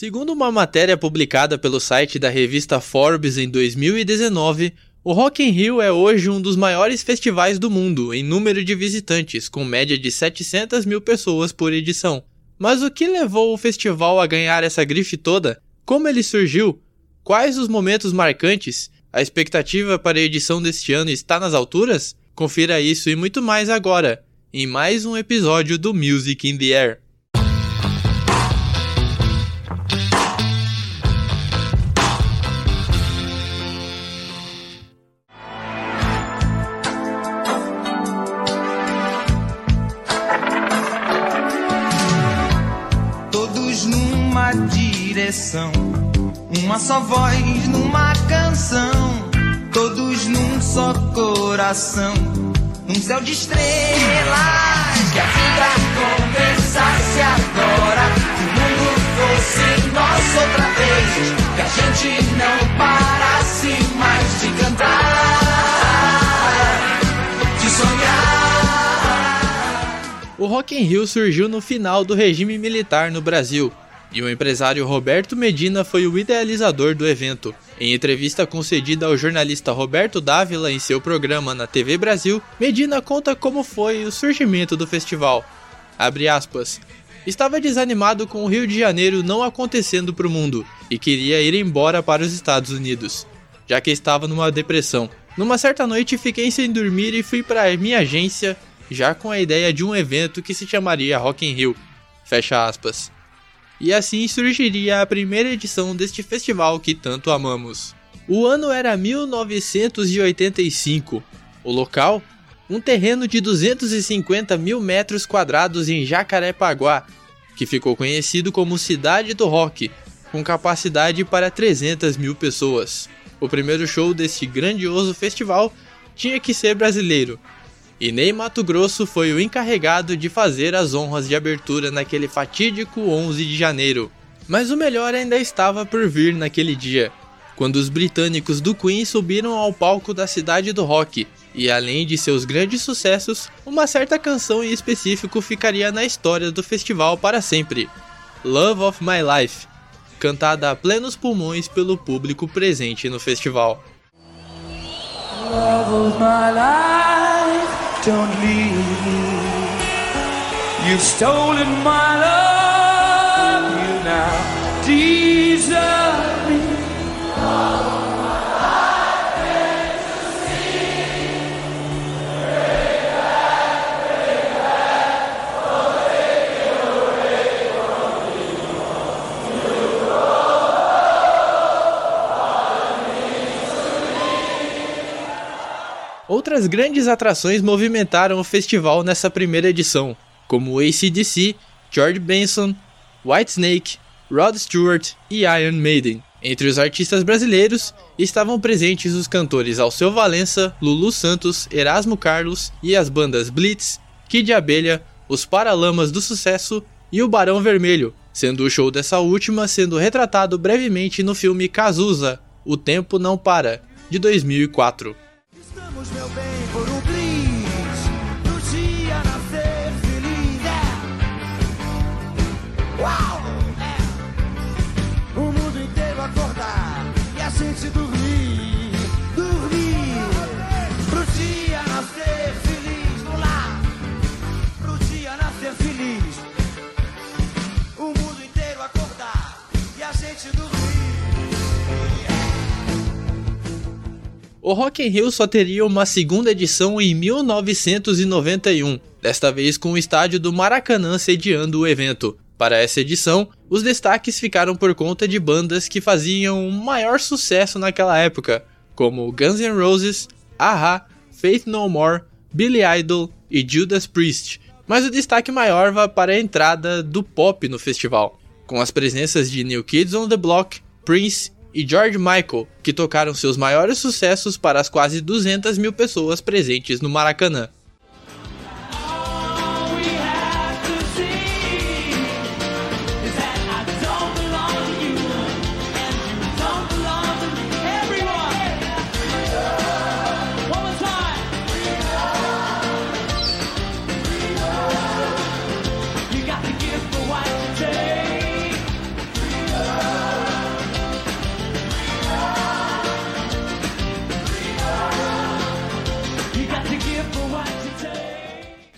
Segundo uma matéria publicada pelo site da revista Forbes em 2019, o Rock in Rio é hoje um dos maiores festivais do mundo em número de visitantes, com média de 700 mil pessoas por edição. Mas o que levou o festival a ganhar essa grife toda? Como ele surgiu? Quais os momentos marcantes? A expectativa para a edição deste ano está nas alturas? Confira isso e muito mais agora, em mais um episódio do Music in the Air. Só voz numa canção, todos num só coração. Um céu de estrelas, que a vida começasse agora. Que o mundo fosse nosso outra vez, que a gente não parasse mais de cantar, de sonhar. O Rock in Rio surgiu no final do regime militar no Brasil e o empresário Roberto Medina foi o idealizador do evento. Em entrevista concedida ao jornalista Roberto Dávila em seu programa na TV Brasil, Medina conta como foi o surgimento do festival. Aspas, Estava desanimado com o Rio de Janeiro não acontecendo para o mundo e queria ir embora para os Estados Unidos, já que estava numa depressão. Numa certa noite fiquei sem dormir e fui para minha agência já com a ideia de um evento que se chamaria Rock in Rio. Fecha aspas e assim surgiria a primeira edição deste festival que tanto amamos. O ano era 1985. O local? Um terreno de 250 mil metros quadrados em Jacarepaguá, que ficou conhecido como Cidade do Rock, com capacidade para 300 mil pessoas. O primeiro show deste grandioso festival tinha que ser brasileiro, e Ney Mato Grosso foi o encarregado de fazer as honras de abertura naquele fatídico 11 de janeiro. Mas o melhor ainda estava por vir naquele dia, quando os britânicos do Queen subiram ao palco da cidade do rock, e além de seus grandes sucessos, uma certa canção em específico ficaria na história do festival para sempre: Love of My Life, cantada a plenos pulmões pelo público presente no festival. Love of my life don't leave me. You've stolen my love, you now desert Outras grandes atrações movimentaram o festival nessa primeira edição, como ACDC, George Benson, Whitesnake, Rod Stewart e Iron Maiden. Entre os artistas brasileiros estavam presentes os cantores Alceu Valença, Lulu Santos, Erasmo Carlos e as bandas Blitz, Kid Abelha, os Paralamas do Sucesso e o Barão Vermelho, sendo o show dessa última sendo retratado brevemente no filme Cazuza, O Tempo Não Para, de 2004. Meu bem, por um bliss Pro dia nascer feliz, é Uau! É. O mundo inteiro acordar E a gente dormir O Rock in Rio só teria uma segunda edição em 1991, desta vez com o estádio do Maracanã sediando o evento. Para essa edição, os destaques ficaram por conta de bandas que faziam maior sucesso naquela época, como Guns N' Roses, Aha, Faith No More, Billy Idol e Judas Priest. Mas o destaque maior vai para a entrada do pop no festival, com as presenças de New Kids on the Block, Prince e George Michael, que tocaram seus maiores sucessos para as quase 200 mil pessoas presentes no Maracanã.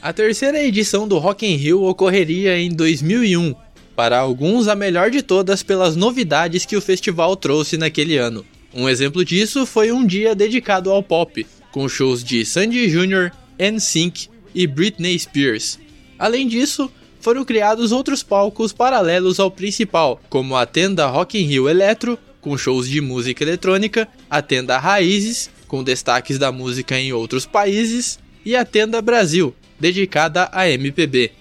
A terceira edição do Rock in Rio ocorreria em 2001, para alguns a melhor de todas pelas novidades que o festival trouxe naquele ano. Um exemplo disso foi um dia dedicado ao pop, com shows de Sandy Jr., NSYNC e Britney Spears. Além disso, foram criados outros palcos paralelos ao principal, como a tenda Rock in Rio Eletro, com shows de música eletrônica, a tenda Raízes, com destaques da música em outros países, e a tenda Brasil, dedicada a MPB.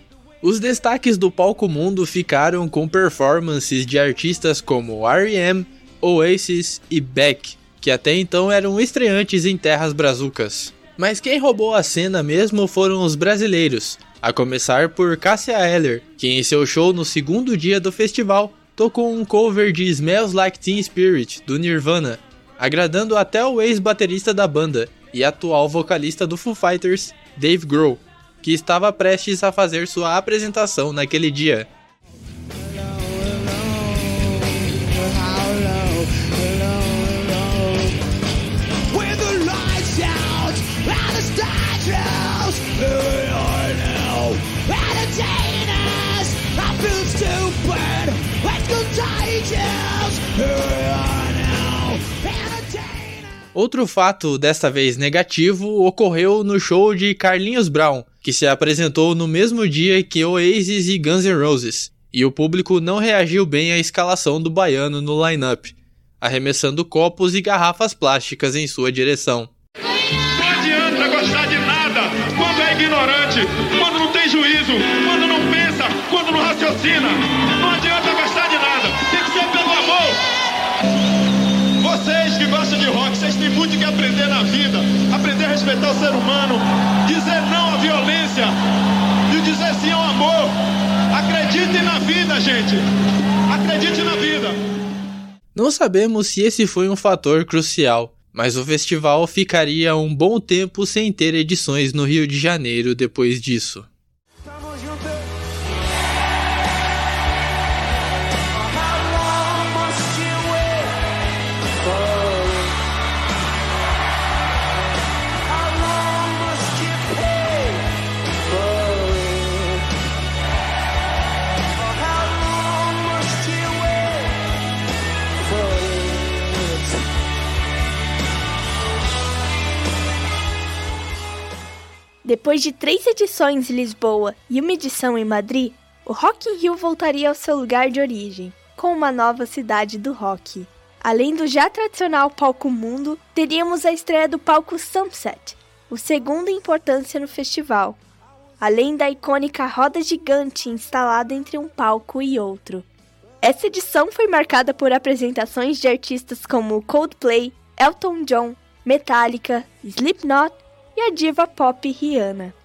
Os destaques do palco mundo ficaram com performances de artistas como R.E.M., Oasis e Beck, que até então eram estreantes em terras brazucas. Mas quem roubou a cena mesmo foram os brasileiros, a começar por Cassia Eller, que em seu show no segundo dia do festival tocou um cover de Smells Like Teen Spirit do Nirvana, agradando até o ex-baterista da banda e atual vocalista do Foo Fighters, Dave Grohl, que estava prestes a fazer sua apresentação naquele dia. Outro fato, desta vez negativo, ocorreu no show de Carlinhos Brown, que se apresentou no mesmo dia que Oasis e Guns N' Roses, e o público não reagiu bem à escalação do baiano no line-up, arremessando copos e garrafas plásticas em sua direção. Não adianta gostar de nada quando é ignorante, quando não tem juízo, quando não pensa, quando não raciocina. Não adianta gostar de nada, tem que ser pelo amor. Vocês que gostam de rock, vocês têm muito que aprender na vida. Aprender a respeitar o ser humano, dizer não à violência e dizer sim ao amor. Acreditem na vida, gente. Acredite na vida. Não sabemos se esse foi um fator crucial, mas o festival ficaria um bom tempo sem ter edições no Rio de Janeiro depois disso. Depois de três edições em Lisboa e uma edição em Madrid, o Rock in Rio voltaria ao seu lugar de origem, com uma nova cidade do rock. Além do já tradicional palco mundo, teríamos a estreia do palco Sunset, o segundo em importância no festival, além da icônica roda gigante instalada entre um palco e outro. Essa edição foi marcada por apresentações de artistas como Coldplay, Elton John, Metallica, Slipknot e a diva pop Rihanna.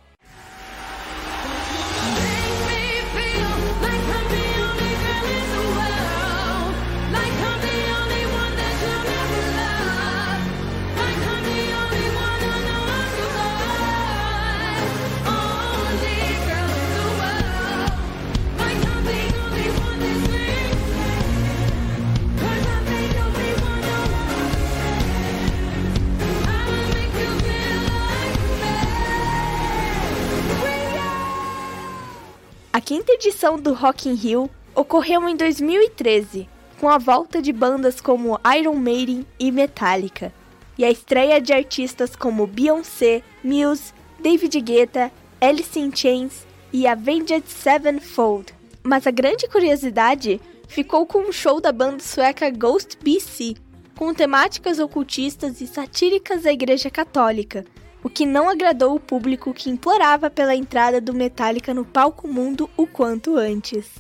Edição do Rock in Rio ocorreu em 2013, com a volta de bandas como Iron Maiden e Metallica, e a estreia de artistas como Beyoncé, Muse, David Guetta, Alice in Chains e Avenged Sevenfold. Mas a grande curiosidade ficou com o show da banda sueca Ghost BC, com temáticas ocultistas e satíricas da Igreja Católica, o que não agradou o público que implorava pela entrada do Metallica no palco mundo o quanto antes.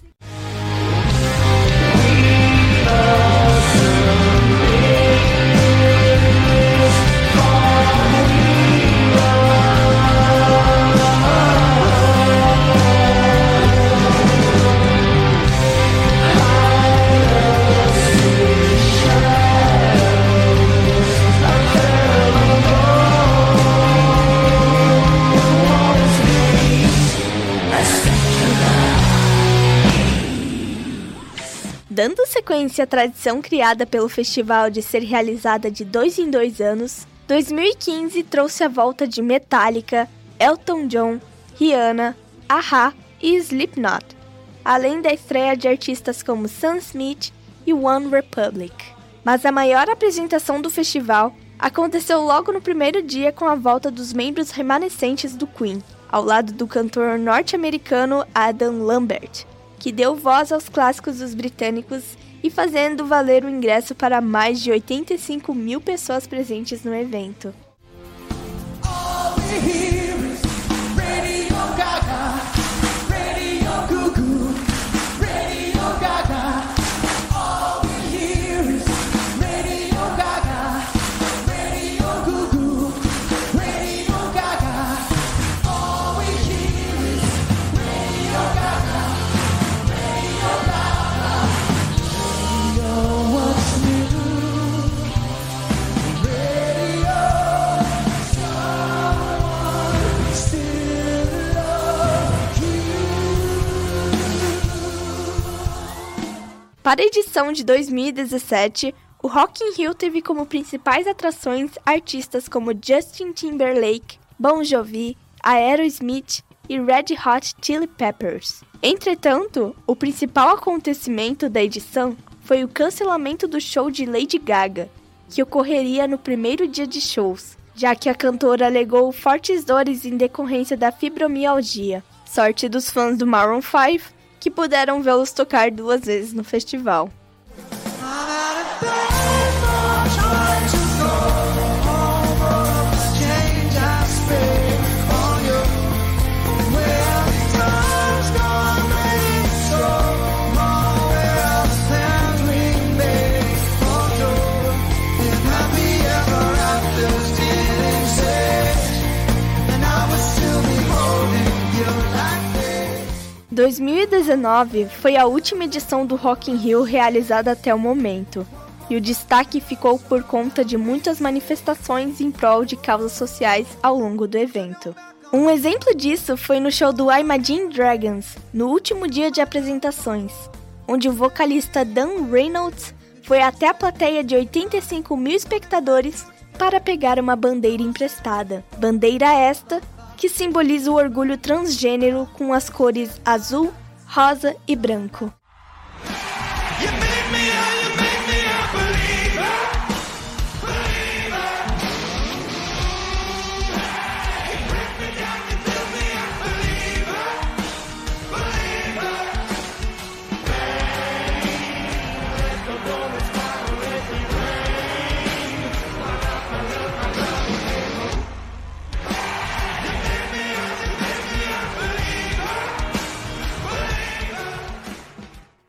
Sequência à tradição criada pelo festival de ser realizada de dois em dois anos, 2015 trouxe a volta de Metallica, Elton John, Rihanna, Aha e Slipknot, além da estreia de artistas como Sam Smith e One Republic. Mas a maior apresentação do festival aconteceu logo no primeiro dia com a volta dos membros remanescentes do Queen, ao lado do cantor norte-americano Adam Lambert, que deu voz aos clássicos dos britânicos e fazendo valer o ingresso para mais de 85 mil pessoas presentes no evento. Para a edição de 2017, o Rock in Rio teve como principais atrações artistas como Justin Timberlake, Bon Jovi, Aerosmith e Red Hot Chili Peppers. Entretanto, o principal acontecimento da edição foi o cancelamento do show de Lady Gaga, que ocorreria no primeiro dia de shows, já que a cantora alegou fortes dores em decorrência da fibromialgia. Sorte dos fãs do Maroon 5 que puderam vê-los tocar duas vezes no festival. 2019 foi a última edição do Rock in Rio realizada até o momento, e o destaque ficou por conta de muitas manifestações em prol de causas sociais ao longo do evento. Um exemplo disso foi no show do Imagine Dragons, no último dia de apresentações, onde o vocalista Dan Reynolds foi até a plateia de 85 mil espectadores para pegar uma bandeira emprestada. Bandeira esta que simboliza o orgulho transgênero com as cores azul, rosa e branco.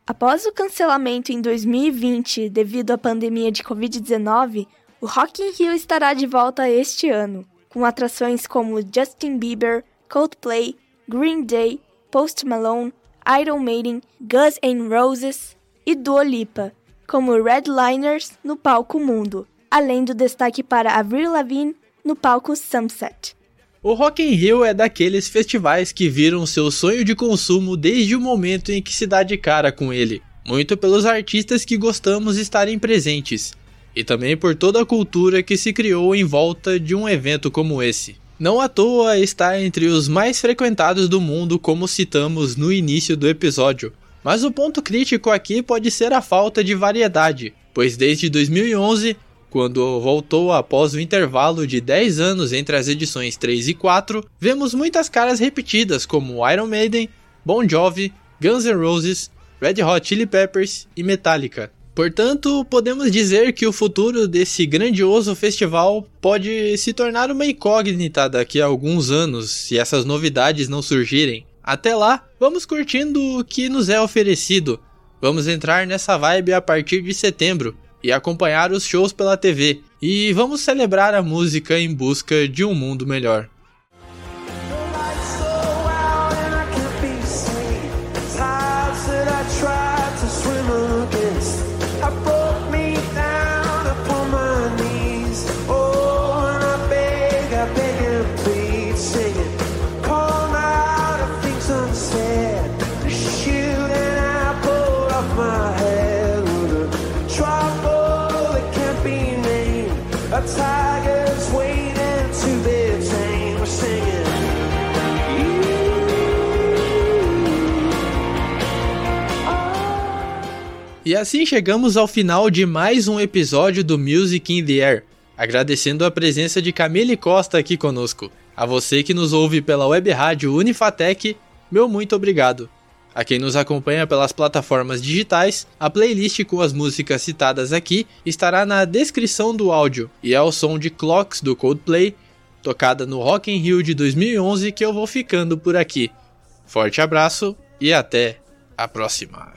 Após o cancelamento em 2020 devido à pandemia de Covid-19, o Rock in Rio estará de volta este ano, com atrações como Justin Bieber, Coldplay, Green Day, Post Malone, Iron Maiden, Guns N' Roses e Dua Lipa, como Redliners no palco Mundo, além do destaque para Avril Lavigne no palco Sunset. O Rock in Rio é daqueles festivais que viram seu sonho de consumo desde o momento em que se dá de cara com ele, muito pelos artistas que gostamos estarem presentes, e também por toda a cultura que se criou em volta de um evento como esse. Não à toa está entre os mais frequentados do mundo, como citamos no início do episódio. Mas o ponto crítico aqui pode ser a falta de variedade, pois desde 2011 quando voltou após o intervalo de 10 anos entre as edições 3 e 4, vemos muitas caras repetidas como Iron Maiden, Bon Jovi, Guns N' Roses, Red Hot Chili Peppers e Metallica. Portanto, podemos dizer que o futuro desse grandioso festival pode se tornar uma incógnita daqui a alguns anos, se essas novidades não surgirem. Até lá, vamos curtindo o que nos é oferecido. Vamos entrar nessa vibe a partir de setembro, e acompanhar os shows pela TV. E vamos celebrar a música em busca de um mundo melhor. tiger's E assim chegamos ao final de mais um episódio do Music in the Air, agradecendo a presença de Camille Costa aqui conosco. A você que nos ouve pela web rádio Unifatec, meu muito obrigado. A quem nos acompanha pelas plataformas digitais, a playlist com as músicas citadas aqui estará na descrição do áudio e é o som de Clocks do Coldplay, tocada no Rock in Rio de 2011 que eu vou ficando por aqui. Forte abraço e até a próxima.